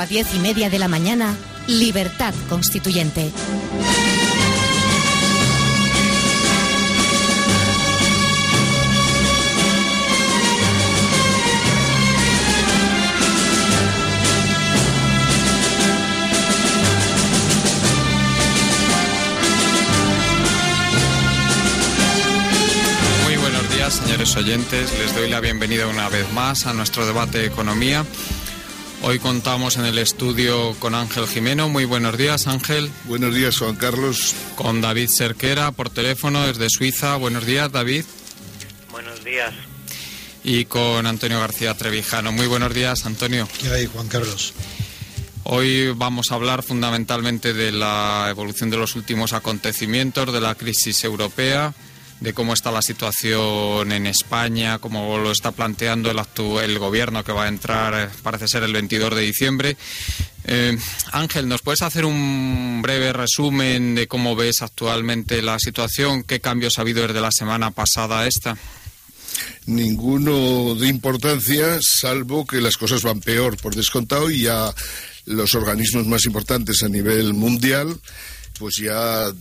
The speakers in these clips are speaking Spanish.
a diez y media de la mañana, Libertad Constituyente. Muy buenos días, señores oyentes. Les doy la bienvenida una vez más a nuestro debate de economía. Hoy contamos en el estudio con Ángel Jimeno. Muy buenos días, Ángel. Buenos días, Juan Carlos. Con David Cerquera por teléfono desde Suiza. Buenos días, David. Buenos días. Y con Antonio García Trevijano. Muy buenos días, Antonio. ¿Qué hay, Juan Carlos? Hoy vamos a hablar fundamentalmente de la evolución de los últimos acontecimientos, de la crisis europea, de cómo está la situación en España, cómo lo está planteando el, el gobierno que va a entrar, eh, parece ser el 22 de diciembre. Eh, Ángel, ¿nos puedes hacer un breve resumen de cómo ves actualmente la situación? ¿Qué cambios ha habido desde la semana pasada a esta? Ninguno de importancia, salvo que las cosas van peor por descontado y ya los organismos más importantes a nivel mundial, pues ya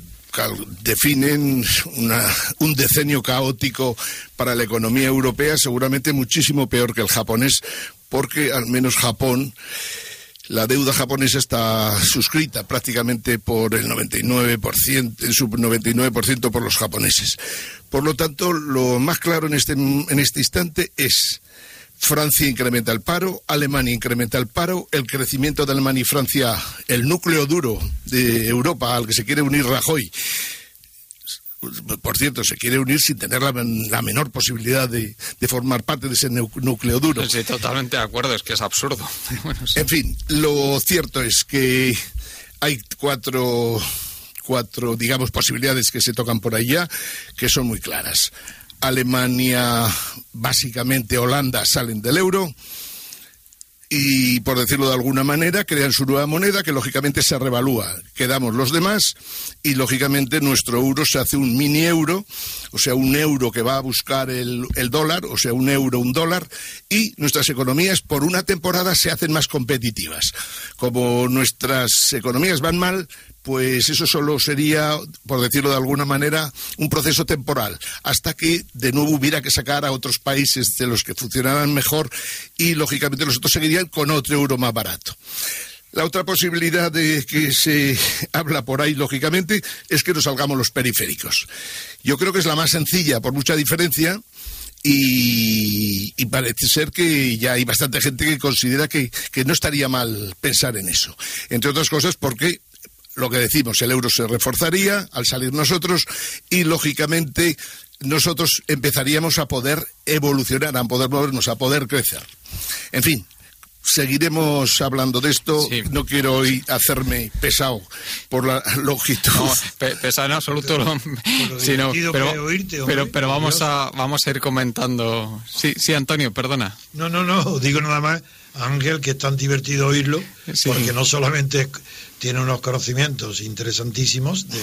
definen una- un decenio caótico para la economía europea, seguramente muchísimo peor que el japonés, porque al menos Japón La deuda japonesa está suscrita prácticamente por el 99%, en su 99% por los japoneses. Por lo tanto, lo más claro en este, en este instante es Francia incrementa el paro, Alemania incrementa el paro, el crecimiento de Alemania y Francia, el núcleo duro de Europa al que se quiere unir Rajoy, por cierto, se quiere unir sin tener la, la menor posibilidad de, de, formar parte de ese núcleo duro. Sí, totalmente de acuerdo, es que es absurdo. Bueno, sí. En fin, lo cierto es que hay cuatro, cuatro, digamos, posibilidades que se tocan por allá, que son muy claras. Alemania, básicamente Holanda, salen del euro y, por decirlo de alguna manera, crean su nueva moneda que lógicamente se revalúa. Quedamos los demás y, lógicamente, nuestro euro se hace un mini euro, o sea, un euro que va a buscar el, el dólar, o sea, un euro, un dólar, y nuestras economías por una temporada se hacen más competitivas. Como nuestras economías van mal, pues eso solo sería, por decirlo de alguna manera, un proceso temporal, hasta que de nuevo hubiera que sacar a otros países de los que funcionaran mejor y, lógicamente, los otros seguirían con otro euro más barato. La otra posibilidad de que se habla por ahí, lógicamente, es que nos salgamos los periféricos. Yo creo que es la más sencilla, por mucha diferencia, y, y, parece ser que ya hay bastante gente que considera que, que no estaría mal pensar en eso. Entre otras cosas porque lo que decimos, el euro se reforzaría al salir nosotros y, lógicamente, nosotros empezaríamos a poder evolucionar, a poder movernos, a poder crecer. En fin, seguiremos hablando de esto. Sí. No quiero hoy hacerme pesado por la longitud. No, pe pesado en absoluto, lo, sino, pero, oírte, pero, pero vamos a vamos a ir comentando. Sí, sí, Antonio, perdona. No, no, no, digo nada más, Ángel, que es tan divertido oírlo, sí. porque no solamente tiene unos conocimientos interesantísimos de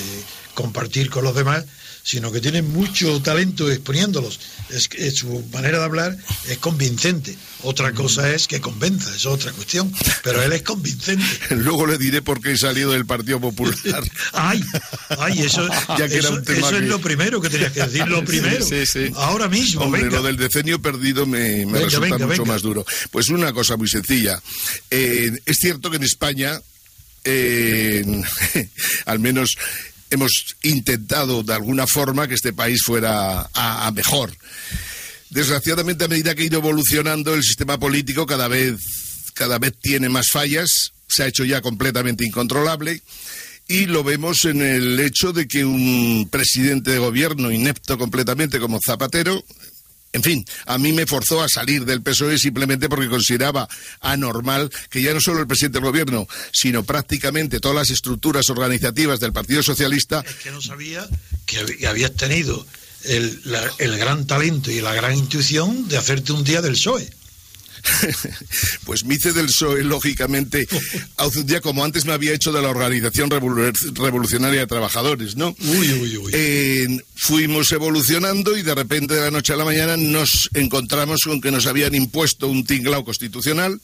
compartir con los demás, sino que tiene mucho talento exponiéndolos. Es que su manera de hablar es convincente. Otra cosa es que convenza, es otra cuestión. Pero él es convincente. Luego le diré por qué he salido del Partido Popular. ay, ay, eso, ya que eso, era un tema eso que... es lo primero que tenías que decir, lo primero. Sí, sí, sí. Ahora mismo. Hombre, venga. lo del decenio perdido me, me venga, resulta venga, mucho más duro. Pues una cosa muy sencilla. Eh, es cierto que en España, eh, al menos hemos intentado de alguna forma que este país fuera a, a, mejor. Desgraciadamente, a medida que ha ido evolucionando el sistema político, cada vez, cada vez tiene más fallas, se ha hecho ya completamente incontrolable. Y lo vemos en el hecho de que un presidente de gobierno inepto completamente como Zapatero, en fin, a mí me forzó a salir del PSOE simplemente porque consideraba anormal que ya no solo el presidente del gobierno, sino prácticamente todas las estructuras organizativas del Partido Socialista. Es que no sabía que habías tenido el, la, el gran talento y la gran intuición de hacerte un día del PSOE. Pues me hice del PSOE, lógicamente, hace un día como antes me había hecho de la Organización Revolucionaria de Trabajadores, ¿no? Uy, uy, uy. fuimos evolucionando y de repente de la noche a la mañana nos encontramos con que nos habían impuesto un tinglao constitucional,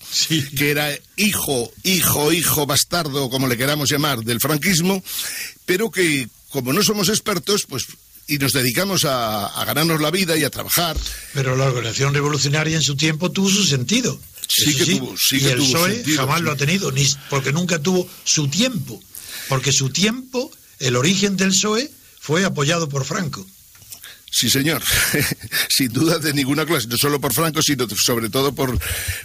que era hijo, hijo, hijo, bastardo, como le queramos llamar, del franquismo, pero que como no somos expertos, pues y nos dedicamos a, ganarnos la vida y a trabajar. Pero la organización revolucionaria en su tiempo tuvo su sentido. Sí que tuvo, sí y el PSOE jamás lo ha tenido, ni porque nunca tuvo su tiempo. Porque su tiempo, el origen del PSOE, fue apoyado por Franco. Sí, señor. Sin duda de ninguna clase, no solo por Franco, sino sobre todo por,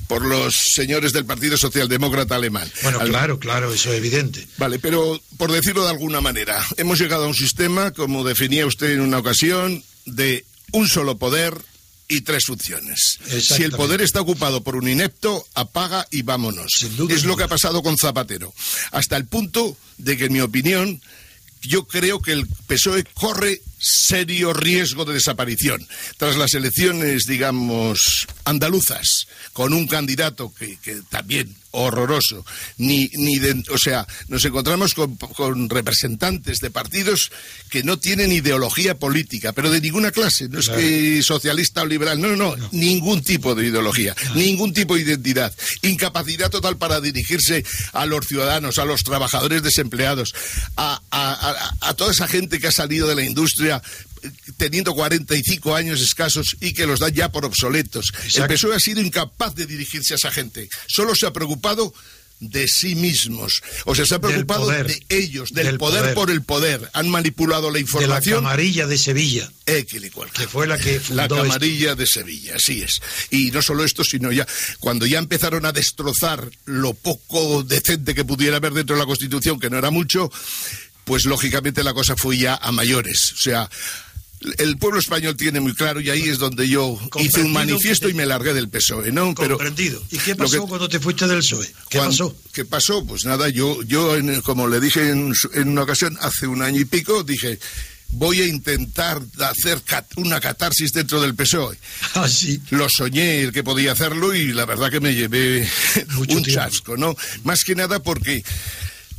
por los señores del Partido Socialdemócrata Alemán. Bueno, claro, claro, eso es evidente. Vale, pero por decirlo de alguna manera, hemos llegado a un sistema, como definía usted en una ocasión, de un solo poder y tres funciones. Si el poder está ocupado por un inepto, apaga y vámonos. Es lo que ha pasado con Zapatero. Hasta el punto de que, en mi opinión, yo creo que el PSOE corre serio riesgo de desaparición. Tras las elecciones, digamos, andaluzas, con un candidato que, también horroroso, ni, ni o sea, nos encontramos con, representantes de partidos que no tienen ideología política, pero de ninguna clase, no es que socialista o liberal, no, no, no, ningún tipo de ideología, ningún tipo de identidad, incapacidad total para dirigirse a los ciudadanos, a los trabajadores desempleados, a, a toda esa gente que ha salido de la industria teniendo 45 años escasos y que los dan ya por obsoletos. El PSOE ha sido incapaz de dirigirse a esa gente. Solo se ha preocupado de sí mismos. O sea, se ha preocupado de ellos, del, poder, por el poder. Han manipulado la información. De la camarilla de Sevilla. Que, fue la que La camarilla de Sevilla, así es. Y no solo esto, sino ya cuando ya empezaron a destrozar lo poco decente que pudiera haber dentro de la Constitución, que no era mucho, pues lógicamente la cosa fue ya a mayores. O sea, el pueblo español tiene muy claro y ahí es donde yo hice un manifiesto y me largué del PSOE, ¿no? Comprendido. ¿Y qué pasó cuando te fuiste del PSOE? ¿Qué pasó? ¿Qué pasó? Pues nada, yo, yo como le dije en, una ocasión, hace un año y pico, dije, voy a intentar hacer una catarsis dentro del PSOE. Ah, sí. Lo soñé el que podía hacerlo y la verdad que me llevé un chasco, ¿no? Más que nada porque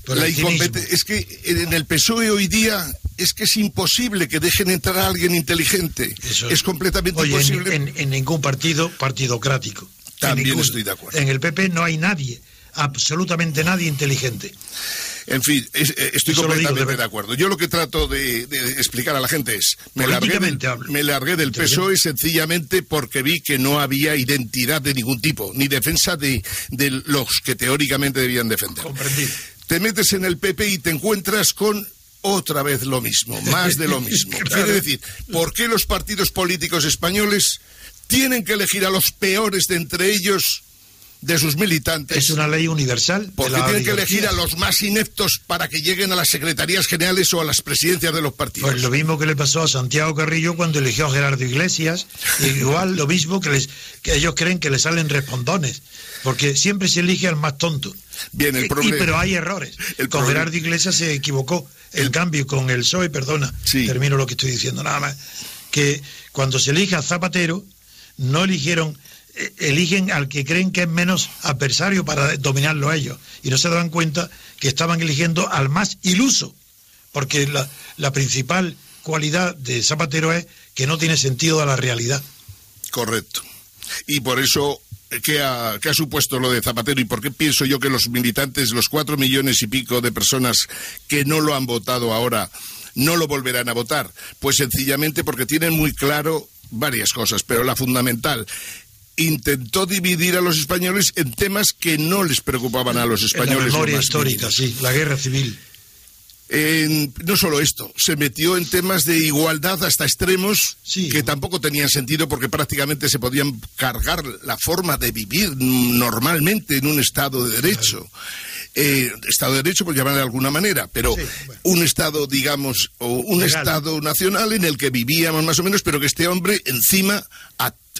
la es que en el PSOE hoy día es que es imposible que dejen entrar a alguien inteligente. es completamente imposible. En, ningún partido partidocrático. También estoy de acuerdo. En el PP no hay nadie, absolutamente nadie inteligente. En fin, eh, estoy completamente de, acuerdo. Yo lo que trato de, explicar a la gente es, me largué, del, me largué del PSOE sencillamente porque vi que no había identidad de ningún tipo, ni defensa de, de los que teóricamente debían defender. Comprendido te metes en el PP y te encuentras con otra vez lo mismo, más de lo mismo. Quiere decir, ¿por qué los partidos políticos españoles tienen que elegir a los peores de entre ellos de sus militantes? Es una ley universal. Porque tienen que elegir a los más ineptos para que lleguen a las secretarías generales o a las presidencias de los partidos. Pues lo mismo que le pasó a Santiago Carrillo cuando eligió a Gerardo Iglesias, igual lo mismo que, les, que ellos creen que le salen respondones, porque siempre se elige al más tonto. Bien, el problema. pero hay errores. El con Gerardo Iglesias se equivocó. El, cambio con el PSOE, perdona, termino lo que estoy diciendo nada más, que cuando se elige a Zapatero, no eligieron, eh, eligen al que creen que es menos adversario para dominarlo a ellos. Y no se dan cuenta que estaban eligiendo al más iluso, porque la, la principal cualidad de Zapatero es que no tiene sentido a la realidad. Correcto. Y por eso ¿Qué ha, supuesto lo de Zapatero y por qué pienso yo que los militantes, los cuatro millones y pico de personas que no lo han votado ahora, no lo volverán a votar? Pues sencillamente porque tienen muy claro varias cosas, pero la fundamental, intentó dividir a los españoles en temas que no les preocupaban a los españoles. la memoria histórica, sí, la guerra civil no solo esto, se metió en temas de igualdad hasta extremos que tampoco tenían sentido porque prácticamente se podían cargar la forma de vivir normalmente en un Estado de Derecho. Eh, Estado de Derecho, por llamarlo de alguna manera, pero un Estado, digamos, o un Estado nacional en el que vivíamos más o menos, pero que este hombre encima,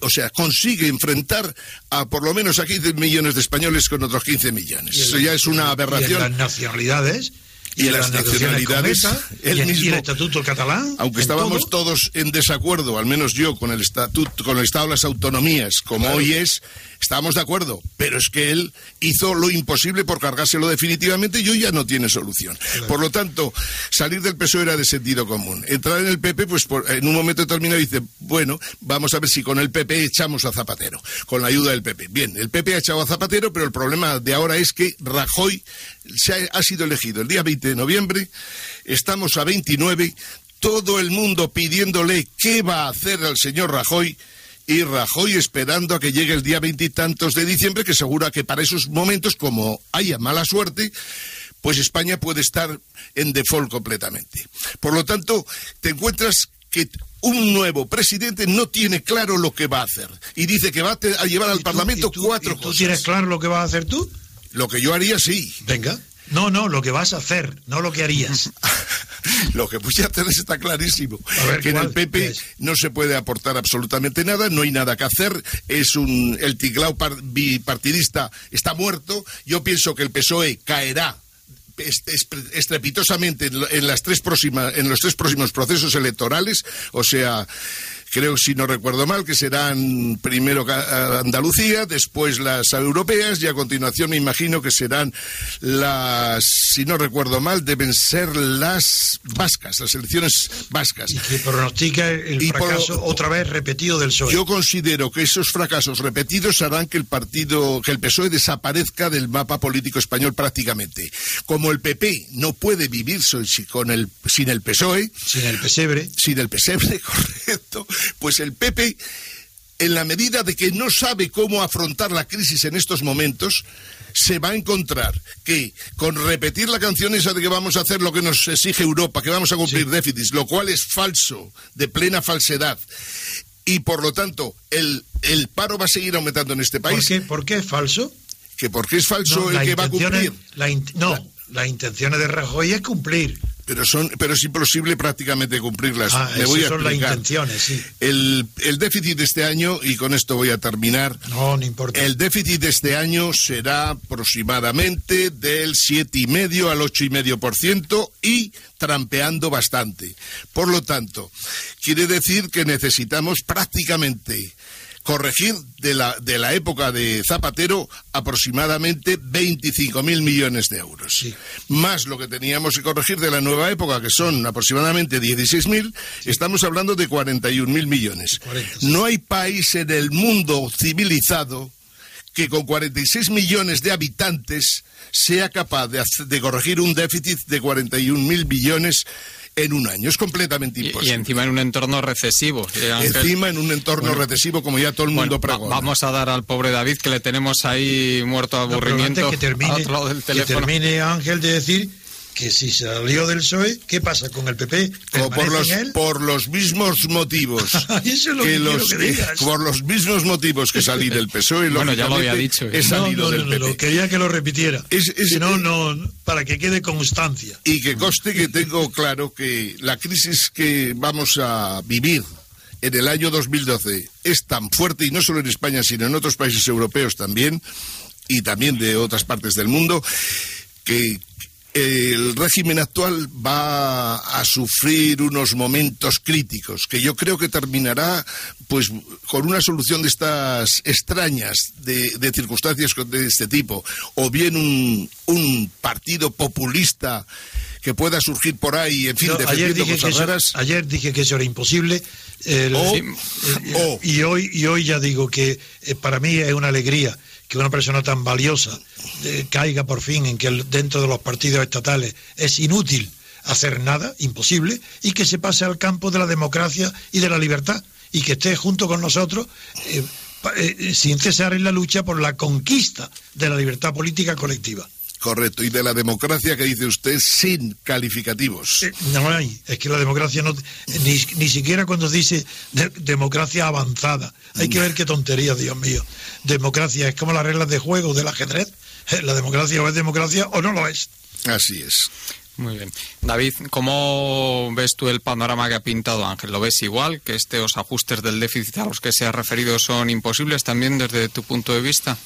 o sea, consigue enfrentar a por lo menos a 15 millones de españoles con otros 15 millones. Eso ya es una aberración. las nacionalidades y, las nacionalidades, el, mismo, y el estatuto catalán. Aunque estábamos todos en desacuerdo, al menos yo, con el estatuto, con el estado de las autonomías, como hoy es, estábamos de acuerdo, pero es que él hizo lo imposible por cargárselo definitivamente y hoy ya no tiene solución. Por lo tanto, salir del PSOE era de sentido común. Entrar en el PP, pues en un momento determinado dice, bueno, vamos a ver si con el PP echamos a Zapatero, con la ayuda del PP. Bien, el PP ha echado a Zapatero, pero el problema de ahora es que Rajoy se ha, sido elegido el día 20 de noviembre, estamos a 29, todo el mundo pidiéndole qué va a hacer el señor Rajoy y Rajoy esperando a que llegue el día veintitantos de diciembre, que segura que para esos momentos, como haya mala suerte, pues España puede estar en default completamente. Por lo tanto, te encuentras que un nuevo presidente no tiene claro lo que va a hacer y dice que va a, llevar al Parlamento cuatro cosas. ¿Tú tienes claro lo que vas a hacer tú? Lo que yo haría, sí. Venga. No, no, lo que vas a hacer, no lo que harías. lo que voy a hacer está clarísimo. que en el PP no se puede aportar absolutamente nada, no hay nada que hacer. Es un el tiglao bipartidista está muerto. Yo pienso que el PSOE caerá estrepitosamente en, las tres próximas, en los tres próximos procesos electorales, o sea, creo, si no recuerdo mal, que serán primero Andalucía, después las europeas y a continuación me imagino que serán las, si no recuerdo mal, deben ser las vascas, las elecciones vascas. Y que pronostica el fracaso otra vez repetido del PSOE. Yo considero que esos fracasos repetidos harán que el partido, que el PSOE desaparezca del mapa político español prácticamente. Como el PP no puede vivir con el, sin el PSOE. Sin el pesebre. Sin el pesebre, correcto pues el PP, en la medida de que no sabe cómo afrontar la crisis en estos momentos, se va a encontrar que con repetir la canción esa de que vamos a hacer lo que nos exige Europa, que vamos a cumplir déficits, lo cual es falso, de plena falsedad, y por lo tanto el, el paro va a seguir aumentando en este país. ¿Por qué, ¿Por qué es falso? Que porque es falso el que va a cumplir. no, la intención de Rajoy es cumplir pero son pero es imposible prácticamente cumplirlas. Ah, Me voy a son las intenciones, sí. El, el, déficit de este año, y con esto voy a terminar. No, no importa. El déficit de este año será aproximadamente del 7,5 al 8,5% y trampeando bastante. Por lo tanto, quiere decir que necesitamos prácticamente corregir de la, de la época de Zapatero aproximadamente 25.000 millones de euros. Más lo que teníamos que corregir de la nueva época, que son aproximadamente 16.000, estamos hablando de 41.000 millones. No hay país en el mundo civilizado que con 46 millones de habitantes sea capaz de, de corregir un déficit de 41.000 millones en un año. Es completamente imposible. Y, encima en un entorno recesivo. Eh, encima en un entorno recesivo, como ya todo el mundo pregona. vamos a dar al pobre David, que le tenemos ahí muerto de aburrimiento, que termine, al otro lado del teléfono. Que termine Ángel de decir que si salió del PSOE, ¿qué pasa con el PP? por los, por los mismos motivos Eso es lo que, los, que, por los mismos motivos que salí del PSOE. bueno, ya lo había dicho. He salido del PP. quería que lo repitiera. Es, no, no, para que quede constancia. Y que coste que tengo claro que la crisis que vamos a vivir en el año 2012 es tan fuerte, y no solo en España, sino en otros países europeos también, y también de otras partes del mundo, que, el régimen actual va a sufrir unos momentos críticos que yo creo que terminará pues con una solución de estas extrañas de, circunstancias de este tipo o bien un, un, partido populista que pueda surgir por ahí en fin ayer dije que Eso, ayer dije que eso era imposible. Y hoy y hoy ya digo que eh, para mí es una alegría que una persona tan valiosa eh, caiga por fin en que dentro de los partidos estatales es inútil hacer nada, imposible, y que se pase al campo de la democracia y de la libertad, y que esté junto con nosotros eh, eh, sin cesar en la lucha por la conquista de la libertad política colectiva. Correcto, y de la democracia que dice usted sin calificativos. no hay, es que la democracia no, ni, ni siquiera cuando dice democracia avanzada, hay que ver qué tontería, Dios mío. Democracia es como las reglas de juego del ajedrez. La democracia o es democracia o no lo es. Así es. Muy bien. David, ¿cómo ves tú el panorama que ha pintado Ángel? ¿Lo ves igual? ¿Que estos ajustes del déficit a los que se ha referido son imposibles también desde tu punto de vista?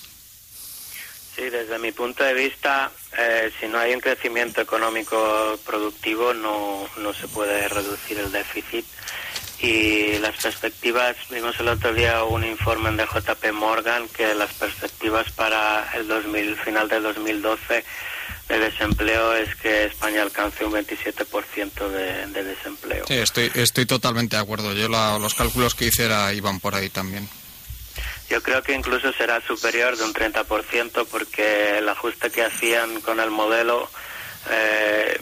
Sí, desde mi punto de vista, eh, si no hay un crecimiento económico productivo, no, no se puede reducir el déficit. Y las perspectivas, vimos el otro día un informe de JP Morgan que las perspectivas para el 2000, final del 2012 de desempleo es que España alcance un 27% de, de desempleo. Sí, estoy, estoy totalmente de acuerdo. Yo los cálculos que hice era, iban por ahí también. Yo creo que incluso será superior de un 30% porque el ajuste que hacían con el modelo eh,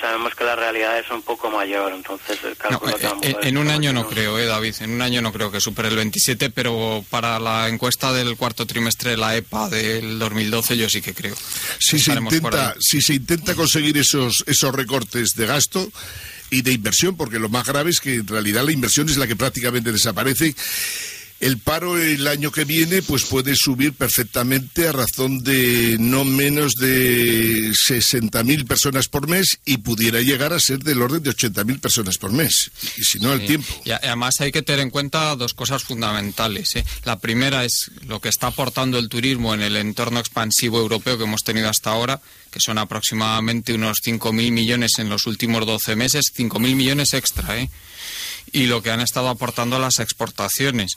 sabemos que la realidad es un poco mayor, entonces el cálculo no, eh, en, un año no creo, eh, David, en un año no creo que supere el 27, pero para la encuesta del cuarto trimestre de la EPA del 2012 yo sí que creo. Si se intenta, si se intenta conseguir esos esos recortes de gasto y de inversión, porque lo más grave es que en realidad la inversión es la que prácticamente desaparece el paro el año que viene pues puede subir perfectamente a razón de no menos de 60.000 personas por mes y pudiera llegar a ser del orden de 80.000 personas por mes. Y si no, el tiempo. Y además hay que tener en cuenta dos cosas fundamentales. ¿eh? La primera es lo que está aportando el turismo en el entorno expansivo europeo que hemos tenido hasta ahora, que son aproximadamente unos 5.000 millones en los últimos 12 meses, 5.000 millones extra, ¿eh? y lo que han estado aportando las exportaciones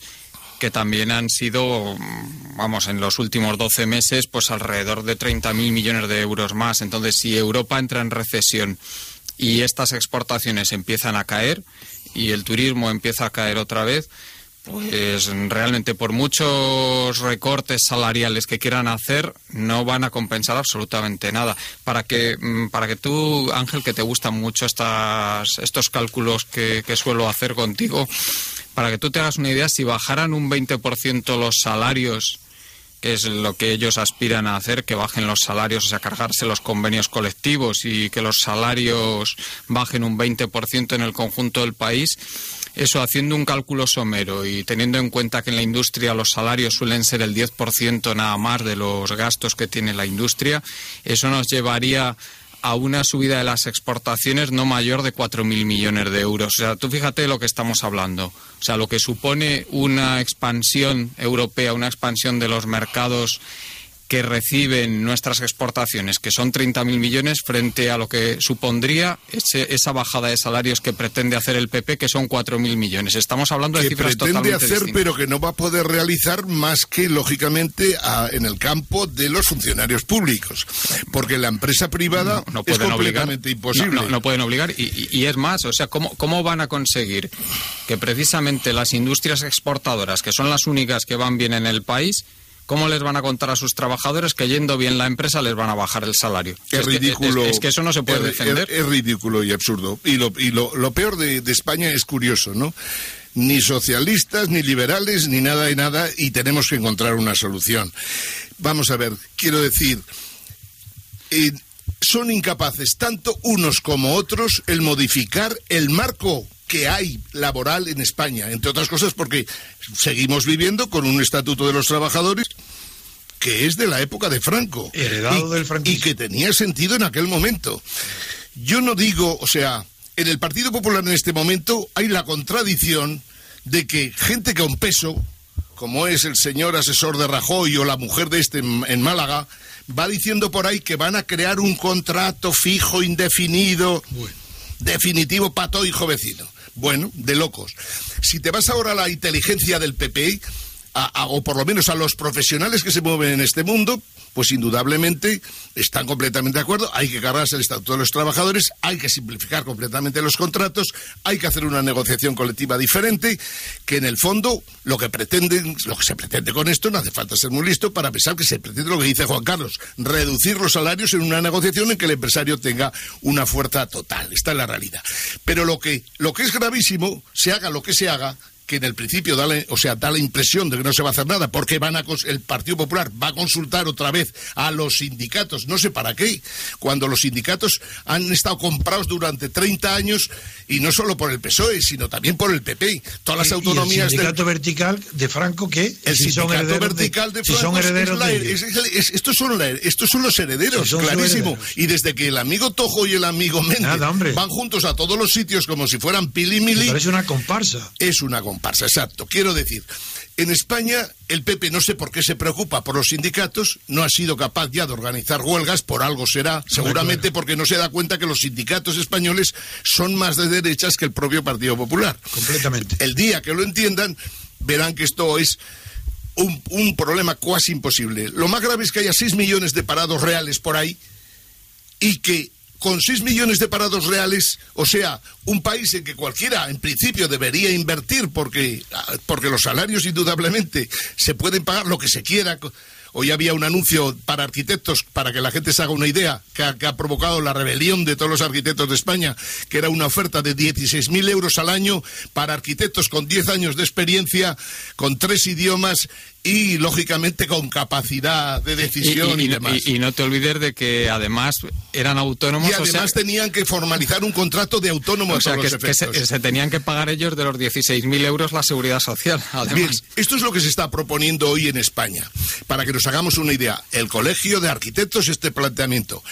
que también han sido, vamos, en los últimos 12 meses, pues alrededor de 30.000 millones de euros más. Entonces, si Europa entra en recesión y estas exportaciones empiezan a caer y el turismo empieza a caer otra vez, pues realmente por muchos recortes salariales que quieran hacer no van a compensar absolutamente nada. Para que mm, para que tú Ángel que te gustan mucho estas estos cálculos que, que suelo hacer contigo, para que tú te hagas una idea, si bajaran un 20% los salarios, que es lo que ellos aspiran a hacer, que bajen los salarios, o sea, cargarse los convenios colectivos y que los salarios bajen un 20% en el conjunto del país, eso haciendo un cálculo somero y teniendo en cuenta que en la industria los salarios suelen ser el 10% nada más de los gastos que tiene la industria, eso nos llevaría a una subida de las exportaciones no mayor de 4.000 millones de euros. O sea, tú fíjate lo que estamos hablando. O sea, lo que supone una expansión europea, una expansión de los mercados que reciben nuestras exportaciones, que son 30.000 millones, frente a lo que supondría esa bajada de salarios que pretende hacer el PP, que son 4.000 millones. Estamos hablando de cifras totalmente Que pretende hacer, pero que no va a poder realizar más que, lógicamente, en el campo de los funcionarios públicos. Porque la empresa privada no, es completamente imposible. No, pueden obligar. Y, y, es más, o sea, ¿cómo, ¿cómo van a conseguir que precisamente las industrias exportadoras, que son las únicas que van bien en el país, ¿Cómo les van a contar a sus trabajadores que yendo bien la empresa les van a bajar el salario? Es, ridículo. es, que eso no se puede defender. Es, ridículo y absurdo. Y lo, y lo, peor de, España es curioso, ¿no? Ni socialistas, ni liberales, ni nada de nada, y tenemos que encontrar una solución. Vamos a ver, quiero decir, son incapaces, tanto unos como otros, el modificar el marco que hay laboral en España, entre otras cosas porque seguimos viviendo con un estatuto de los trabajadores que es de la época de Franco. Heredado del Y que tenía sentido en aquel momento. Yo no digo, o sea, en el Partido Popular en este momento hay la contradicción de que gente con peso, como es el señor asesor de Rajoy o la mujer de este en, Málaga, va diciendo por ahí que van a crear un contrato fijo, indefinido, definitivo para todo hijo vecino. Bueno, de locos. Si te vas ahora a la inteligencia del PP, o por lo menos a los profesionales que se mueven en este mundo, pues indudablemente están completamente de acuerdo. Hay que cargarse el estatuto de los trabajadores, hay que simplificar completamente los contratos, hay que hacer una negociación colectiva diferente, que en el fondo lo que pretenden, lo que se pretende con esto, no hace falta ser muy listo para pensar que se pretende lo que dice Juan Carlos, reducir los salarios en una negociación en que el empresario tenga una fuerza total. Esta es la realidad. Pero lo que, lo que es gravísimo, se haga lo que se haga, que en el principio da la, o sea, da la impresión de que no se va a hacer nada, porque van a, el Partido Popular va a consultar otra vez a los sindicatos, no sé para qué, cuando los sindicatos han estado comprados durante 30 años y no solo por el PSOE, sino también por el PP. Todas las autonomías. ¿Y el sindicato vertical de Franco qué? El sindicato vertical de, Franco. son herederos estos, son estos son los herederos, clarísimo. Y desde que el amigo Tojo y el amigo Méndez van juntos a todos los sitios como si fueran pilimili. Parece una comparsa. Es una comparsa comparsa, exacto. Quiero decir, en España el PP no sé por qué se preocupa por los sindicatos, no ha sido capaz ya de organizar huelgas, por algo será, seguramente porque no se da cuenta que los sindicatos españoles son más de derechas que el propio Partido Popular. Completamente. El día que lo entiendan, verán que esto es un, un problema casi imposible. Lo más grave es que haya 6 millones de parados reales por ahí y que con 6 millones de parados reales, o sea, un país en que cualquiera en principio debería invertir porque, porque los salarios indudablemente se pueden pagar lo que se quiera. Hoy había un anuncio para arquitectos, para que la gente se haga una idea, que ha, que ha provocado la rebelión de todos los arquitectos de España, que era una oferta de 16.000 euros al año para arquitectos con 10 años de experiencia, con tres idiomas y lógicamente con capacidad de decisión y, y, demás. Y, y, no te olvides de que además eran autónomos. Y además o sea, tenían que formalizar un contrato de autónomo o sea, que, que se, se, tenían que pagar ellos de los 16.000 euros la seguridad social. Además. Bien, esto es lo que se está proponiendo hoy en España. Para que nos hagamos una idea, el Colegio de Arquitectos este planteamiento.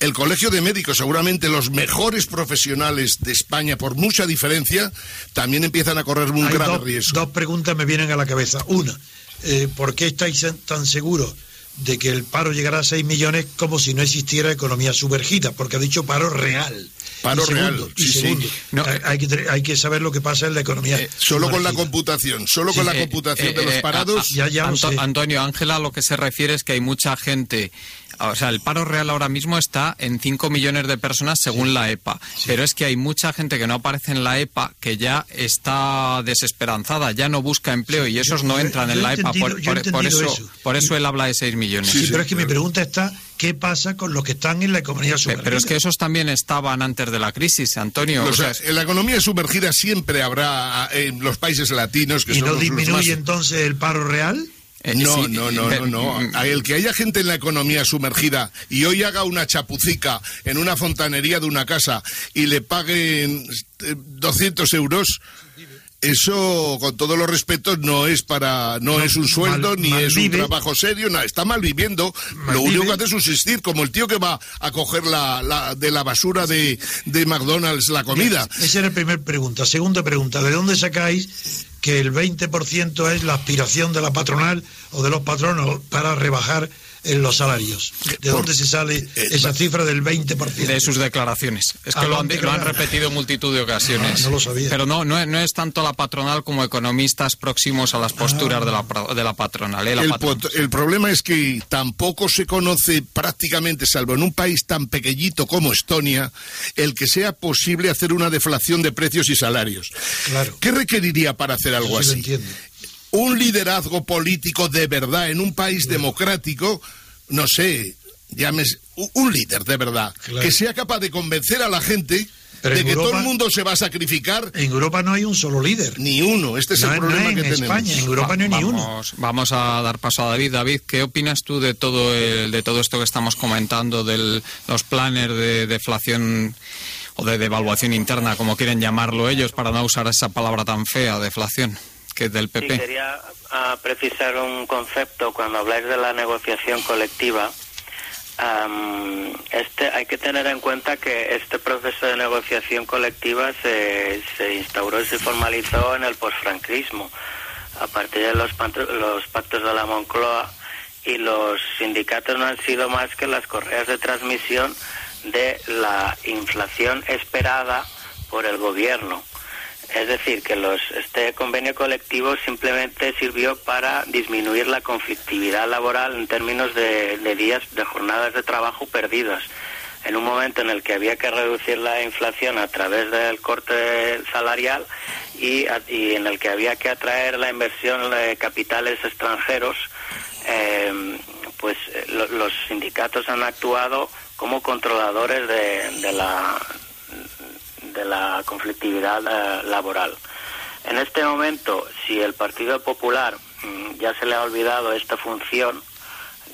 El Colegio de Médicos, seguramente los mejores profesionales de España, por mucha diferencia, también empiezan a correr un Hay grave dos, riesgo. Dos preguntas me vienen a la cabeza. Una, eh, ¿por qué estáis tan seguros de que el paro llegará a 6 millones como si no existiera economía sumergida? Porque ha dicho paro real. Paro y segundo, real, y sí, segundo, sí. No, hay, que, hay que saber lo que pasa en la economía. Eh, solo con la computación, solo Sí, con la eh, computación eh, de los eh, parados. a- a- Ya, ya Anto-. Antonio Ángela, a lo que se refiere es que hay mucha gente. O sea, el paro real ahora mismo está en 5 millones de personas según la EPA. Pero es que hay mucha gente que no aparece en la EPA que ya está desesperanzada, ya no busca empleo y esos no entran yo en la EPA. Por, eso, eso. por eso él habla de 6 millones. Sí, Sí, pero sí, es que mi pregunta está, ¿qué pasa con los que están en la economía sumergida? Pero es que esos también estaban antes de la crisis, Antonio. O O sea, sea, en la economía sumergida siempre habrá ah, en los países latinos que ¿Y son no los- los disminuye más- entonces el paro real? Eh, No, sí, no, no, pe- no, no. mm, El que haya gente en la economía sumergida y hoy haga una chapucica en una fontanería de una casa y le paguen eh, 200 euros, eso, con todos los respetos, no es para, no, No, es un sueldo mal- ni es un trabajo serio, no, está mal viviendo. Lo único que hace es subsistir, como el tío que va a coger la, la- de la basura de, de McDonald's la comida. Esa era la primera pregunta. Segunda pregunta, ¿de dónde sacáis que el 20% es la aspiración de la patronal o de los patronos para rebajar en los salarios? ¿De Por- dónde se sale eh, esa va- cifra del 20%? de sus declaraciones. Es Ah, que lo han lo han repetido multitud de ocasiones. Ah, no lo sabía. Pero no, no, es- no es tanto la patronal como economistas próximos a las posturas de, la, pro- de la patronal. ¿eh? La El, patronal. pot- el problema es que tampoco se conoce prácticamente, salvo en un país tan pequeñito como Estonia, el que sea posible hacer una deflación de precios y salarios. Claro. ¿Qué requeriría para hacer algo Eso sí lo así? Un liderazgo político de verdad en un país democrático, no sé, llames un- un líder de verdad, Claro. que sea capaz de convencer a la gente Pero de que todo el mundo se va a sacrificar. En Europa no hay un solo líder. Ni uno, este es No, el no problema en que tenemos. España, en Europa no hay ni uno. Vamos, vamos a dar paso a David. David, ¿qué opinas tú de todo el- de todo esto que estamos comentando, de los planes de deflación o de devaluación interna, como quieren llamarlo ellos, para no usar esa palabra tan fea, deflación, que es del Sí, PP? quería ah, precisar un concepto cuando habláis de la negociación colectiva. am, este hay que tener en cuenta que este proceso de negociación colectiva se, se instauró y se formalizó en el posfranquismo a partir de los, los pactos de la Moncloa y los sindicatos no han sido más que las correas de transmisión de la inflación esperada por el gobierno. Es decir, que los, este convenio colectivo simplemente sirvió para disminuir la conflictividad laboral en términos de, días, de jornadas de trabajo perdidas. En un momento en el que había que reducir la inflación a través del corte salarial y, en el que había que atraer la inversión de capitales extranjeros, eh, pues eh, lo- los sindicatos han actuado como controladores de la de la conflictividad eh, laboral. En este momento, si el Partido Popular mm, ya se le ha olvidado esta función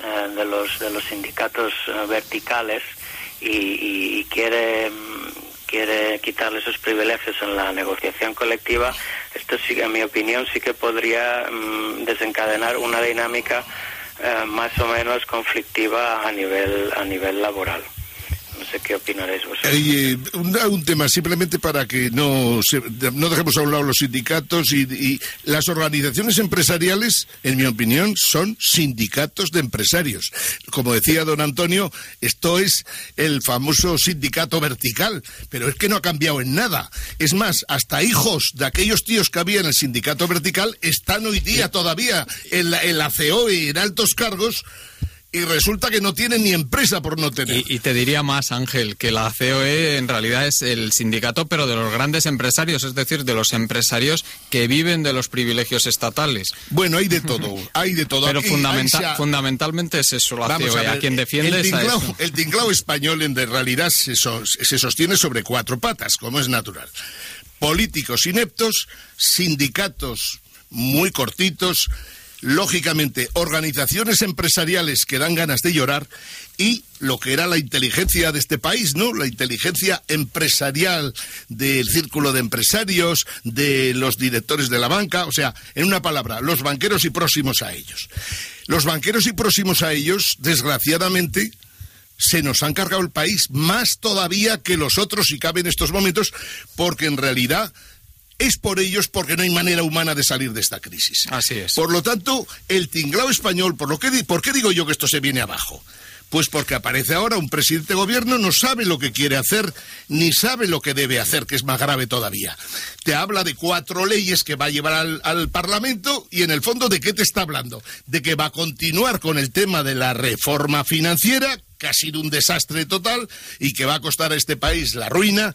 eh, de los de los sindicatos eh, verticales y, quiere mm, quiere quitarle sus privilegios en la negociación colectiva, esto sí, en mi opinión, sí que podría mm, desencadenar una dinámica más o menos conflictiva a nivel a nivel laboral. No sé qué opinaréis vosotros. Eh, un, tema simplemente para que no, no dejemos a un lado los sindicatos y, las organizaciones empresariales, en mi opinión, son sindicatos de empresarios. Como decía don Antonio, esto es el famoso sindicato vertical, pero es que no ha cambiado en nada. Es más, hasta hijos de aquellos tíos que había en el sindicato vertical están hoy día todavía en la, en la COE en altos cargos y resulta que no tienen ni empresa por no tener. Y, te diría más, Ángel, que la COE en realidad es el sindicato, pero de los grandes empresarios, es decir, de los empresarios que viven de los privilegios estatales. Bueno, hay de todo, hay de todo. Pero fundamentalmente es eso, la COE, a, quien defiende el tinglao, el tinglao español en realidad se, se sostiene sobre cuatro patas, como es natural. Políticos ineptos, sindicatos muy cortitos, lógicamente, organizaciones empresariales que dan ganas de llorar y lo que era la inteligencia de este país, ¿no? La inteligencia empresarial del círculo de empresarios, de los directores de la banca, o sea, en una palabra, los banqueros y próximos a ellos. Los banqueros y próximos a ellos, desgraciadamente, se nos han cargado el país, más todavía que los otros, si cabe en estos momentos, porque en realidad es por ellos porque no hay manera humana de salir de esta crisis. Así es. Por lo tanto, el tinglao español, por, lo que, ¿por qué digo yo que esto se viene abajo? Pues porque aparece ahora un presidente de gobierno, no sabe lo que quiere hacer, ni sabe lo que debe hacer, que es más grave todavía. Te habla de cuatro leyes que va a llevar al, al, Parlamento y en el fondo de qué te está hablando? De que va a continuar con el tema de la reforma financiera, que ha sido un desastre total y que va a costar a este país la ruina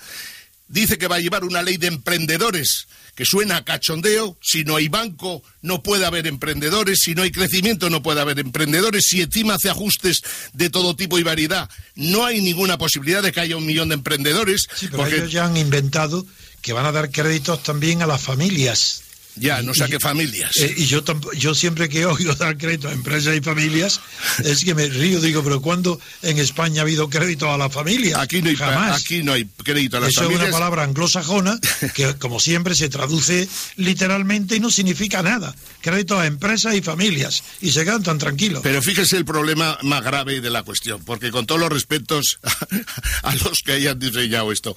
dice que va a llevar una ley de emprendedores, que suena a cachondeo, si no hay banco no puede haber emprendedores, si no hay crecimiento no puede haber emprendedores, si encima hace ajustes de todo tipo y variedad, no hay ninguna posibilidad de que haya un millón de emprendedores. porque ellos ya han inventado que van a dar créditos también a las familias. Ya, no saque familias. Eh, y yo, yo siempre que oigo dar crédito a empresas y familias, es que me río, digo, pero ¿cuándo en España ha habido crédito a la familia? Aquí no hay, Jamás. Aquí no hay crédito a las Eso familias. es una palabra anglosajona que, como siempre, se traduce literalmente y no significa nada. Crédito a empresas y familias. Y se quedan tan tranquilos. Pero fíjese el problema más grave de la cuestión, porque con todos los respetos a los que hayan diseñado esto,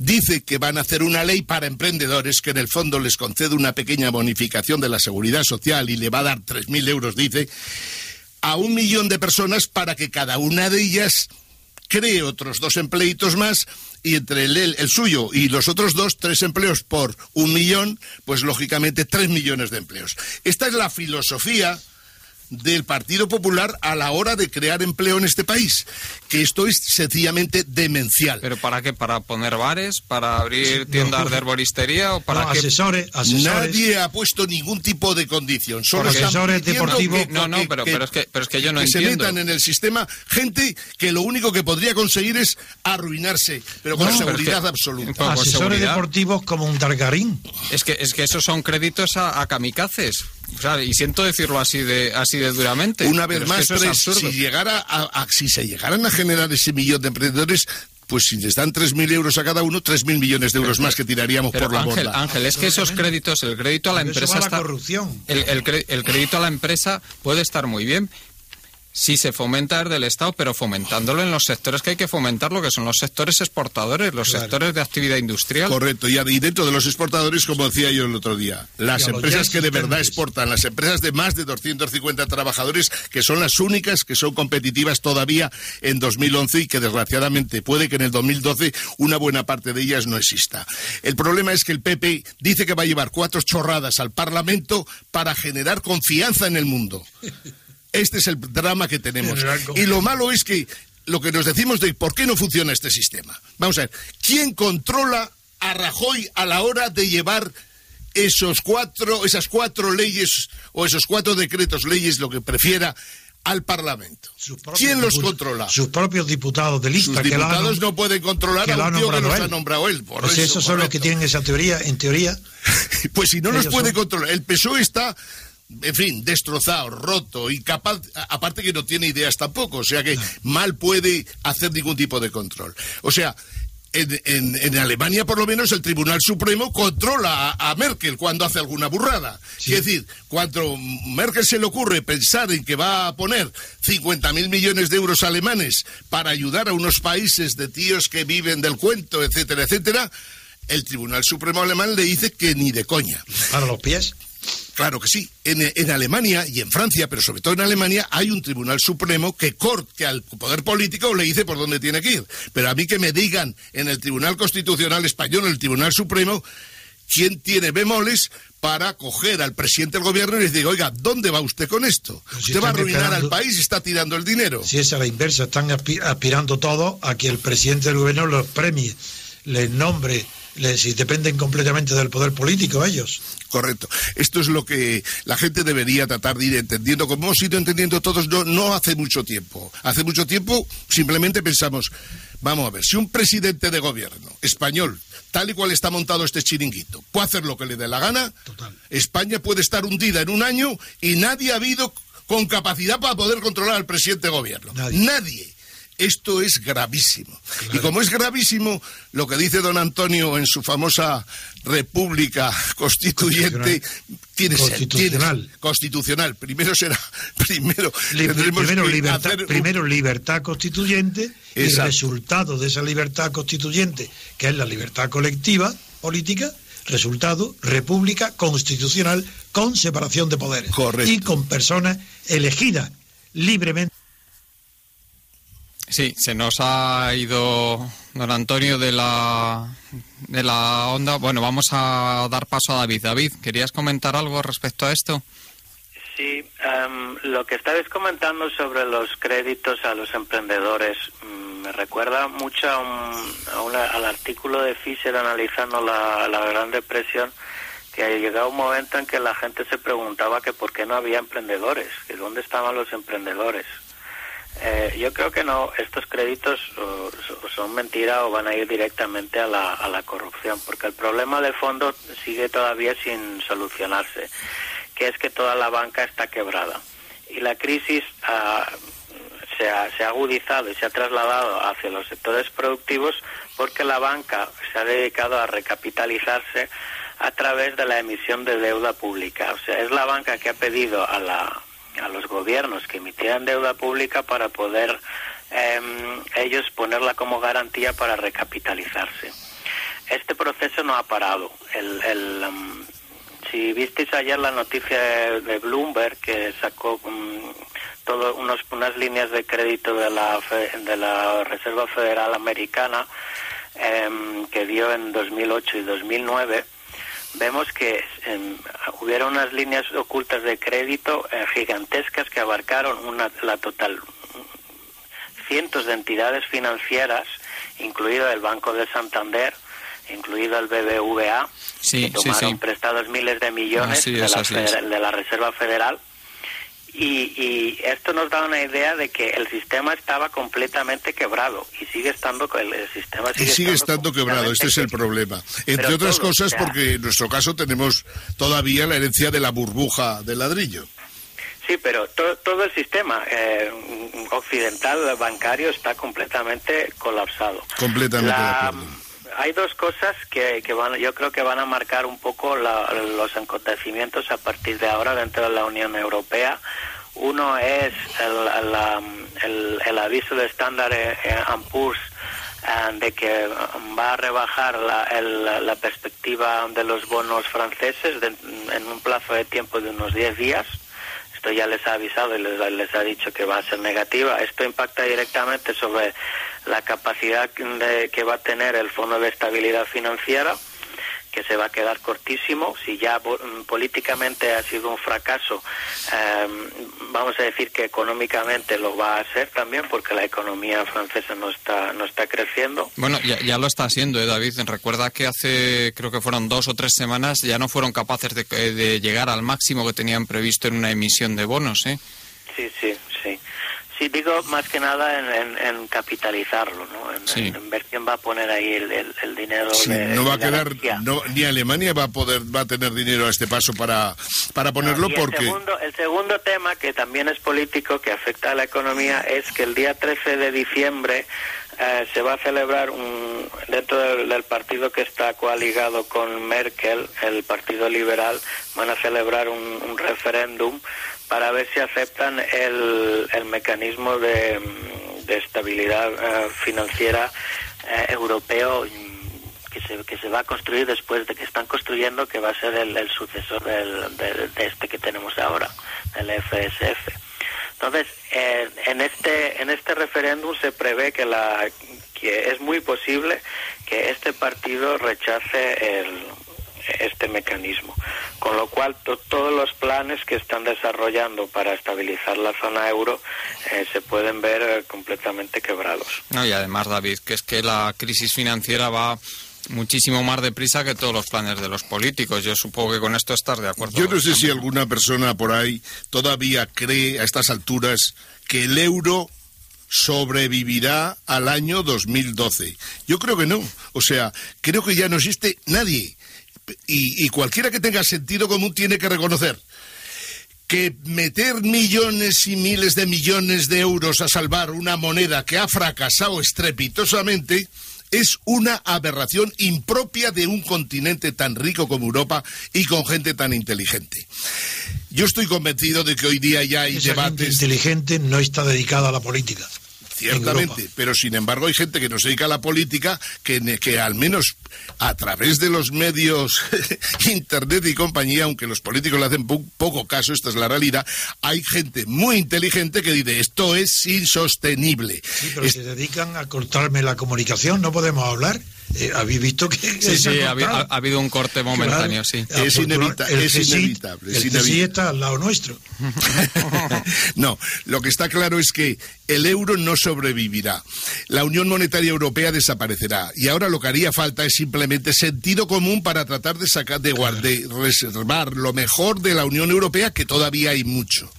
dice que van a hacer una ley para emprendedores que en el fondo les concede una pequeña bonificación de la seguridad social y le va a dar 3.000 euros, dice, a un millón de personas para que cada una de ellas cree otros dos empleitos más y entre el, el, suyo y los otros dos, tres empleos por un millón, pues lógicamente tres millones de empleos. Esta es la filosofía del Partido Popular a la hora de crear empleo en este país, que esto es sencillamente demencial. ¿Pero para qué? ¿Para poner bares? ¿Para abrir tiendas de herboristería? ¿O para no, asesores, asesores, Nadie ha puesto ningún tipo de condición. Solo asesores deportivos. no, no, pero, pero, es que, pero es que yo no que entiendo. se metan en el sistema gente que lo único que podría conseguir es arruinarse, pero con No, seguridad pero absoluta. Asesores seguridad. deportivos como un Targarín. Es que, es que esos son créditos a, a kamikazes. O sea, y siento decirlo así de, así de duramente. Una vez es más, que eso si, llegara a, a- si se llegaran a generar ese millón de emprendedores, pues si les dan 3.000 euros a cada uno, 3.000 millones de euros más que tiraríamos Pero por la Ángel, borda. Ángel, es que esos créditos, el crédito a la Pero eso empresa va a la está... corrupción. El, el cre- el crédito a la empresa puede estar muy bien si se fomenta desde el Estado, pero fomentándolo en los sectores que hay que fomentarlo, que son los sectores exportadores, los Claro. sectores de actividad industrial. Correcto, y, y dentro de los exportadores, como decía yo el otro día, las empresas que de verdad exportan, las empresas de más de 250 trabajadores, que son las únicas que son competitivas todavía en 2011 y que desgraciadamente puede que en el 2012 una buena parte de ellas no exista. El problema es que el PP dice que va a llevar cuatro chorradas al Parlamento para generar confianza en el mundo. Este es el drama que tenemos. Y lo malo es que lo que nos decimos de por qué no funciona este sistema. Vamos a ver, ¿quién controla a Rajoy a la hora de llevar esos cuatro, esas cuatro leyes o esos cuatro decretos, leyes, lo que prefiera, al Parlamento? ¿Quién los controla? Sus propios diputados de lista Sus que diputados no pueden controlar que a un tío que nombrado los él. ha nombrado él. Por Pues eso, esos son los que tienen esa teoría, en teoría. Pues si no Ellos puede son- controlar. El PSOE está, en fin, destrozado, roto y capaz, aparte que no tiene ideas tampoco, o sea que mal puede hacer ningún tipo de control. O sea, en, Alemania, por lo menos, el Tribunal Supremo controla a, Merkel cuando hace alguna burrada. Es decir, cuando Merkel se le ocurre pensar en que va a poner 50.000 millones de euros alemanes para ayudar a unos países de tíos que viven del cuento, etcétera, etcétera, el Tribunal Supremo alemán le dice que ni de coña. ¿Para los pies? Claro que sí. En, Alemania y en Francia, pero sobre todo en Alemania, hay un Tribunal Supremo que corte al poder político le dice por dónde tiene que ir. Pero a mí que me digan en el Tribunal Constitucional Español, en el Tribunal Supremo, quién tiene bemoles para coger al presidente del gobierno y decir, oiga, ¿dónde va usted con esto? usted va a arruinar al país y está tirando el dinero. Si es a la inversa, están aspirando todo a que el presidente del gobierno los premie, les nombre si dependen completamente del poder político ellos. Correcto. Esto es lo que la gente debería tratar de ir entendiendo, como hemos ido entendiendo todos no, no hace mucho tiempo. Hace mucho tiempo simplemente pensamos, vamos a ver, si un presidente de gobierno español, tal y cual está montado este chiringuito, puede hacer lo que le dé la gana, España puede estar hundida en un año y nadie ha habido con capacidad para poder controlar al presidente de gobierno. nadie. Esto es gravísimo. Y como es gravísimo, lo que dice don Antonio en su famosa República Constituyente tiene constitucional. constitucional. Primero será primero primero, libertad, primero libertad constituyente y el resultado de esa libertad constituyente, que es la libertad colectiva política, resultado república constitucional con separación de poderes y con personas elegidas libremente Sí, se nos ha ido don Antonio de la, de la onda. Bueno, vamos a dar paso a David. David, ¿querías comentar algo respecto a esto? Sí, em, lo que estabais comentando sobre los créditos a los emprendedores mm, me recuerda mucho a al artículo de Fisher analizando la, la Gran Depresión, que ha llegado un momento en que la gente se preguntaba que por qué no había emprendedores, que dónde estaban los emprendedores. Eh, yo creo que no, estos créditos son mentira o van a ir directamente a la, a la corrupción, porque el problema de fondo sigue todavía sin solucionarse, que es que toda la banca está quebrada. Y la crisis se, ha, se ha agudizado y se ha trasladado hacia los sectores productivos porque la banca se ha dedicado a recapitalizarse a través de la emisión de deuda pública. O sea, es la banca que ha pedido a la, a los gobiernos que emitieran deuda pública para poder em, ellos ponerla como garantía para recapitalizarse. Este proceso no ha parado. El, em, si visteis ayer la noticia de, Bloomberg que sacó um, todo unos, unas líneas de crédito de la, de la Reserva Federal Americana em, que dio en 2008 y 2009, vemos que eh, hubiera unas líneas ocultas de crédito eh, gigantescas que abarcaron una, la total cientos de entidades financieras, incluido el Banco de Santander, incluido el BBVA, que tomaron prestados miles de millones de, la, de la Reserva Federal y, esto nos da una idea de que el sistema estaba completamente quebrado y sigue estando el, sistema sigue, y sigue estando, quebrado este es el problema. Entre otras cosas porque en nuestro caso tenemos todavía la herencia de la burbuja del ladrillo. Sí, pero todo el sistema eh, occidental bancario está completamente colapsado. Completamente hay dos cosas que, que van, yo creo que van a marcar un poco los acontecimientos a partir de ahora dentro de la Unión Europea. Uno es el, el, aviso de estándar Poor's eh, de que va a rebajar la, la perspectiva de los bonos franceses en un plazo de tiempo de unos 10 días. Esto ya les ha avisado y les, les ha dicho que va a ser negativa. Esto impacta directamente sobre la capacidad que va a tener el Fondo de Estabilidad Financiera, que se va a quedar cortísimo. Si ya mm, políticamente ha sido un fracaso, em, vamos a decir que económicamente lo va a ser también, porque la economía francesa no está, no está creciendo. Bueno, ya, lo está haciendo, ¿eh, David. Recuerda que hace, creo que fueron dos o tres semanas, ya no fueron capaces de, de llegar al máximo que tenían previsto en una emisión de bonos, ¿eh? Sí, sí, sí. Sí, digo más que nada en, capitalizarlo, ¿no? En, ver quién va a poner ahí el, dinero. no va a quedar, ni Alemania va a poder, va a tener dinero a este paso para, para ponerlo porque. El segundo, el segundo tema que también es político que afecta a la economía es que el día 13 de diciembre eh, se va a celebrar un, dentro del, partido que está coaligado con Merkel, el Partido Liberal, van a celebrar un, referéndum para ver si aceptan el, el mecanismo de, estabilidad eh, financiera eh, europeo que se, que se va a construir después de que están construyendo, que va a ser el, sucesor del, de este que tenemos ahora, el FSF. Entonces, en este en este referéndum se prevé que la que es muy posible que este partido rechace el, este mecanismo, con lo cual todos los planes que están desarrollando para estabilizar la zona euro eh, se pueden ver eh, completamente quebrados. No, y además, David, que es que la crisis financiera va muchísimo más deprisa que todos los planes de los políticos. Yo supongo que con esto estás de acuerdo. Yo no sé si alguna persona por ahí todavía cree a estas alturas que el euro sobrevivirá al año 2012. Yo creo que no. O sea, creo que ya no existe nadie. Y, y cualquiera que tenga sentido común tiene que reconocer que meter millones y miles de millones de euros a salvar una moneda que ha fracasado estrepitosamente es una aberración impropia de un continente tan rico como Europa y con gente tan inteligente. Yo estoy convencido de que hoy día ya hay Esa debates. Gente inteligente no está dedicada a la política. Ciertamente, pero sin embargo hay gente que no se dedica a la política que, que al menos a través de los medios, internet y compañía, aunque los políticos le hacen poco caso, esta es la realidad, hay gente muy inteligente que dice esto es insostenible. Sí, pero se dedican a cortarme la comunicación, no podemos hablar. Eh, ¿Habéis visto que.? Sí, sí, ha, habido un corte momentáneo, sí. Es, inevitable. Es inevitable. El sí está al lado nuestro. no, lo que está claro es que el euro no sobrevivirá. La Unión Monetaria Europea desaparecerá. Y ahora lo que haría falta es simplemente sentido común para tratar de sacar, de, de reservar lo mejor de la Unión Europea, que todavía hay mucho.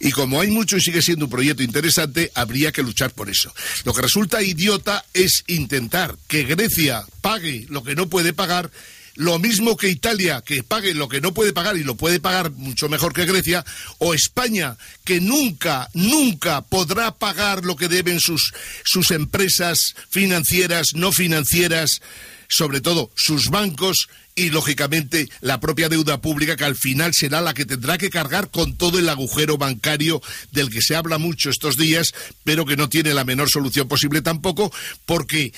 Y como hay mucho y sigue siendo un proyecto interesante, habría que luchar por eso. Lo que resulta idiota es intentar que Grecia pague lo que no puede pagar lo mismo que Italia, que pague lo que no puede pagar y lo puede pagar mucho mejor que Grecia, o España, que nunca, nunca podrá pagar lo que deben sus, sus empresas financieras, no financieras, sobre todo sus bancos y lógicamente la propia deuda pública que al final será la que tendrá que cargar con todo el agujero bancario del que se habla mucho estos días, pero que no tiene la menor solución posible tampoco, porque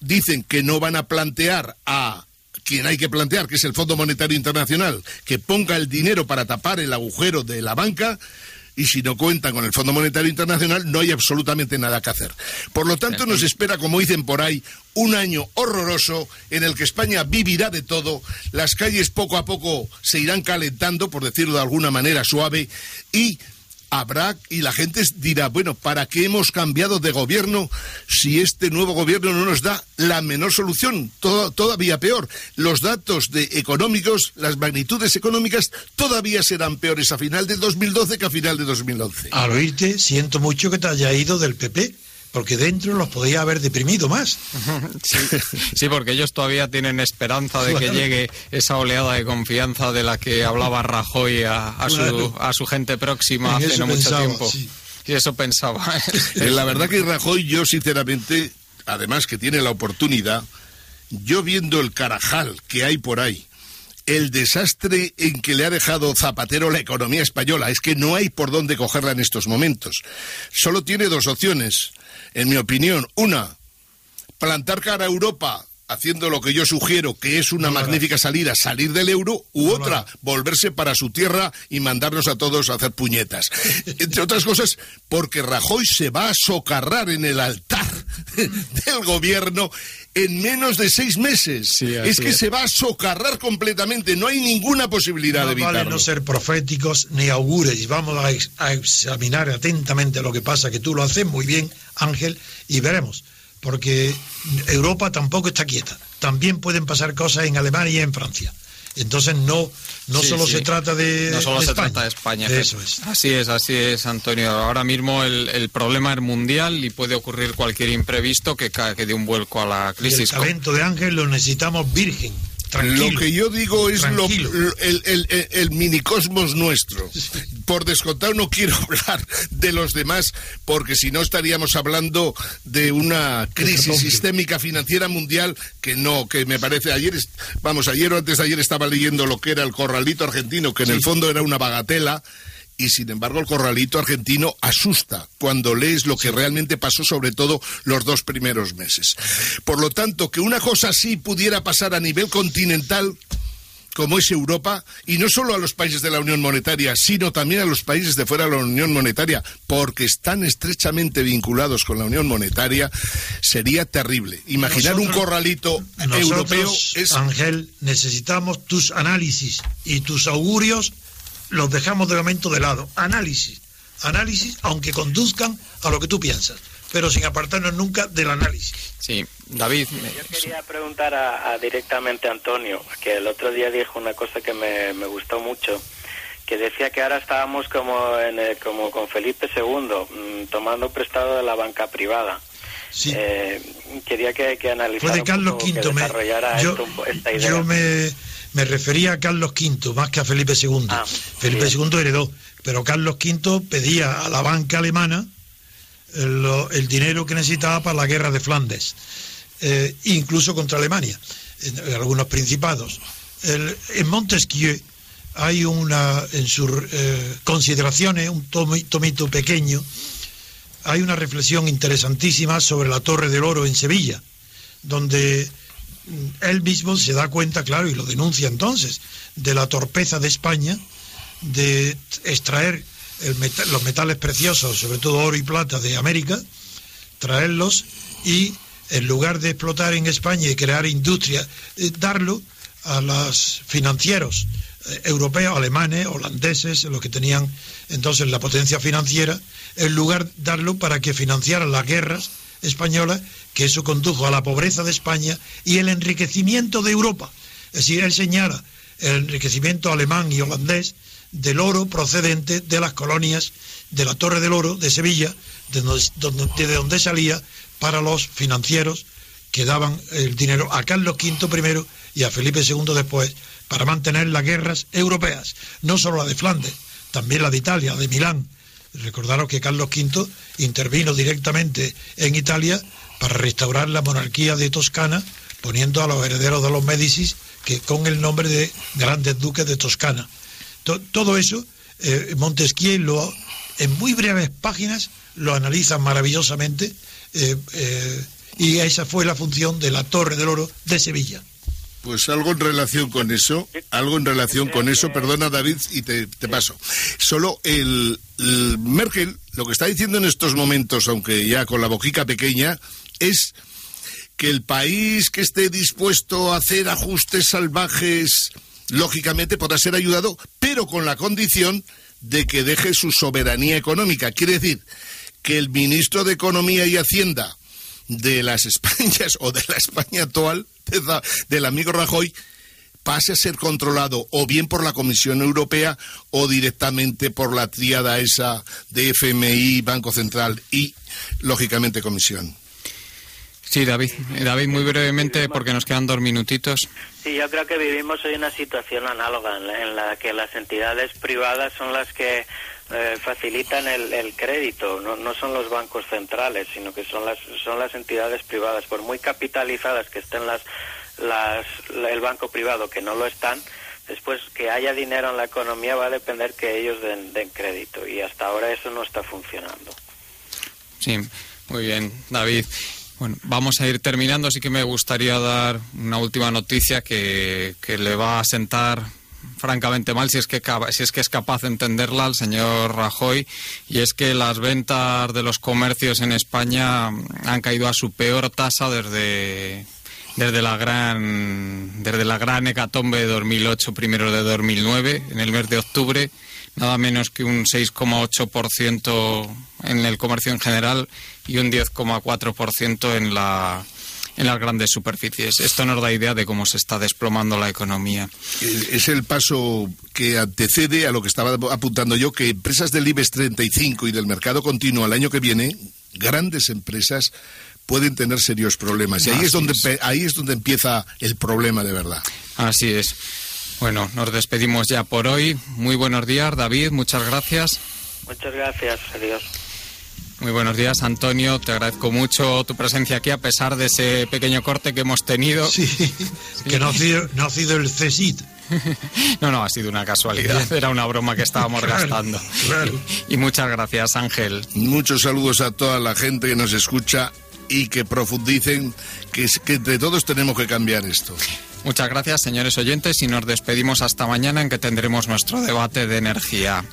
dicen que no van a plantear a quien hay que plantear, que es el Fondo Monetario Internacional, que ponga el dinero para tapar el agujero de la banca, y si no cuentan con el Fondo Monetario Internacional no hay absolutamente nada que hacer. Por lo tanto, nos espera, como dicen por ahí, un año horroroso en el que España vivirá de todo, las calles poco a poco se irán calentando, por decirlo de alguna manera suave, y habrá y la gente dirá, bueno, ¿para qué hemos cambiado de gobierno si este nuevo gobierno no nos da la menor solución? todavía peor. Los datos de económicos, las magnitudes económicas todavía serán peores a final de 2012 que a final de 2011. Al oírte, siento mucho que te haya ido del PP porque dentro los podía haber deprimido más. Sí, porque ellos todavía tienen esperanza de que llegue esa oleada de confianza de la que hablaba Rajoy a, su, a su, gente próxima hace no mucho tiempo. Y eso pensaba. Eh, la verdad que Rajoy, yo sinceramente, además que tiene la oportunidad, yo viendo el carajal que hay por ahí, el desastre en que le ha dejado Zapatero la economía española. Es que no hay por dónde cogerla en estos momentos. Solo tiene dos opciones en mi opinión. Una, plantar cara a Europa haciendo lo que yo sugiero, que es una magnífica salida, salir del euro, u otra, volverse para su tierra y mandarnos a todos a hacer puñetas. Entre otras cosas, porque Rajoy se va a socarrar en el altar del gobierno en menos de seis meses. es que se va a socarrar completamente, no hay ninguna posibilidad de evitarlo. Vale no ser proféticos ni augures, vamos a, a examinar atentamente lo que pasa, que tú lo haces muy bien, Ángel, y veremos porque Europa tampoco está quieta. También pueden pasar cosas en Alemania y en Francia. Entonces no no solo se trata de no solo se trata de España. Eso es. Así es, así es, Antonio. Ahora mismo el, problema es mundial y puede ocurrir cualquier imprevisto que, que dé un vuelco a la crisis. el talento de Ángel lo necesitamos virgen Tranquilo. Lo que yo digo es lo, el, el- el- el minicosmos nuestro. Por descontado no quiero hablar de los demás, porque si no estaríamos hablando de una crisis sistémica financiera mundial que no, que me parece ayer, vamos, ayer o antes de ayer estaba leyendo lo que era el corralito argentino, que en el fondo era una bagatela. Y sin embargo el corralito argentino asusta cuando lees lo que realmente pasó, sobre todo los dos primeros meses. Por lo tanto, que una cosa así pudiera pasar a nivel continental, como es Europa, y no solo a los países de la Unión Monetaria, sino también a los países de fuera de la Unión Monetaria, porque están estrechamente vinculados con la Unión Monetaria, sería terrible. Imaginar un Nosotros- corralito europeo es... Ángel, necesitamos tus análisis y tus augurios los dejamos de momento de lado. Análisis, análisis, aunque conduzcan a lo que tú piensas, pero sin apartarnos nunca del análisis. Sí, David. Yo quería preguntar a, a directamente a Antonio, que el otro día dijo una cosa que me, me gustó mucho, que decía que ahora estábamos como, en el- como con Felipe II, mm, tomando prestado de la banca privada. Sí. Eh, quería que, que analizara Fue de un Carlos V. Me, desarrollara yo esto un po- esta idea. yo me, me refería a Carlos V más que a Felipe II. Ah, Felipe. II heredó, pero Carlos V pedía a la banca alemana el, lo- el dinero que necesitaba para la guerra de Flandes, eh, incluso contra Alemania, en, en algunos principados. El- en Montesquieu hay una, en sus eh, consideraciones, un tomi- tomito pequeño, hay una reflexión interesantísima sobre la Torre del Oro en Sevilla, donde él mismo se da cuenta, claro, y lo denuncia entonces, de la torpeza de España de extraer los metales preciosos, sobre todo oro y plata de América, traerlos y en lugar de explotar en España y crear industria, eh, darlo a los financieros eh, europeos, alemanes, holandeses, los que tenían entonces la potencia financiera, en lugar de darlo para que financiaran las guerras españolas, que eso condujo a la pobreza de España y el enriquecimiento de Europa. Es decir, él señala el enriquecimiento alemán y holandés del oro procedente de las colonias de la Torre del Oro de Sevilla, de donde, donde- de donde salía para los financieros que daban el dinero a Carlos V primero y a Felipe II después para mantener las guerras europeas, no solo la de Flandes, también la de Italia, de Milán. Recordaros que Carlos V intervino directamente en Italia para restaurar la monarquía de Toscana, poniendo a los herederos de los Médicis que con el nombre de grandes duques de Toscana. To- todo eso, eh, Montesquieu lo, en muy breves páginas lo analiza maravillosamente eh, eh, y esa fue la función de la Torre del Oro de Sevilla. Pues algo en relación con eso, algo en relación con eso, perdona David, y te, te paso. Solo el, el Merkel, lo que está diciendo en estos momentos, aunque ya con la boquica pequeña, es que el país que esté dispuesto a hacer ajustes salvajes, lógicamente podrá ser ayudado, pero con la condición de que deje su soberanía económica. Quiere decir que el ministro de Economía y Hacienda de las Españas o de la España actual del amigo Rajoy pase a ser controlado o bien por la Comisión Europea o directamente por la tríada esa de FMI, Banco Central y, lógicamente, Comisión. Sí, David. David, muy brevemente, porque nos quedan dos minutitos. Sí, yo creo que vivimos hoy una situación análoga en la, en la que las entidades privadas son las que eh, facilitan el, el crédito, no, no son los bancos centrales, sino que son las son las entidades privadas, por muy capitalizadas que estén las, las la- el banco privado que no lo están. Después que haya dinero en la economía va a depender que ellos den, den crédito y hasta ahora eso no está funcionando. Sí, muy bien, David. Bueno, vamos a ir terminando, así que me gustaría dar una última noticia que, que le va a sentar francamente mal si es que si es que es capaz de entenderla al señor Rajoy y es que las ventas de los comercios en España han caído a su peor tasa desde desde la gran desde la gran hecatombe de 2008 primero de 2009 en el mes de octubre nada menos que un 6,8% en el comercio en general y un 10,4% en la en las grandes superficies. Esto nos da idea de cómo se está desplomando la economía. Eh, Es el paso que antecede a lo que estaba apuntando yo, que empresas del IBEX 35 y del mercado continuo al año que viene, grandes empresas, pueden tener serios problemas. Y ahí es, donde, ahí es donde empieza el problema de verdad. Así es. Bueno, nos despedimos ya por hoy. Muy buenos días, David. Muchas gracias. Muchas gracias. Adiós. Muy buenos días, Antonio. Te agradezco mucho tu presencia aquí a pesar de ese pequeño corte que hemos tenido. Sí, que no ha sido, no ha sido el CESIT. No, no, ha sido una casualidad. Era una broma que estábamos gastando. Y muchas gracias, Ángel. Muchos saludos a toda la gente que nos escucha y que profundicen que, que entre todos tenemos que cambiar esto. Muchas gracias, señores oyentes, y nos despedimos hasta mañana en que tendremos nuestro debate de energía.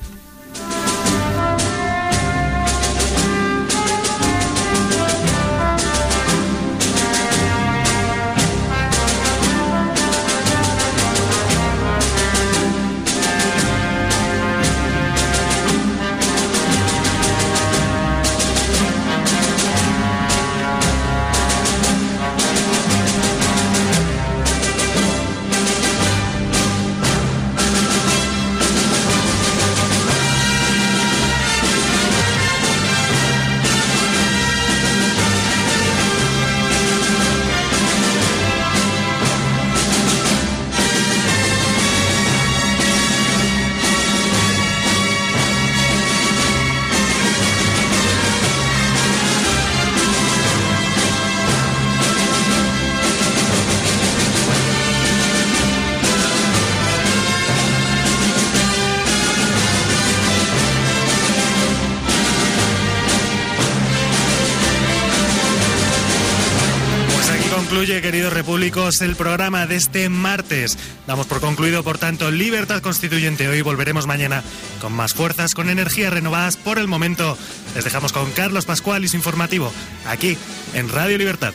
Repúblicos, el programa de este martes. Damos por concluido, por tanto, Libertad Constituyente. Hoy volveremos mañana con más fuerzas, con energías renovadas. Por el momento, les dejamos con Carlos Pascual y su informativo, aquí en Radio Libertad.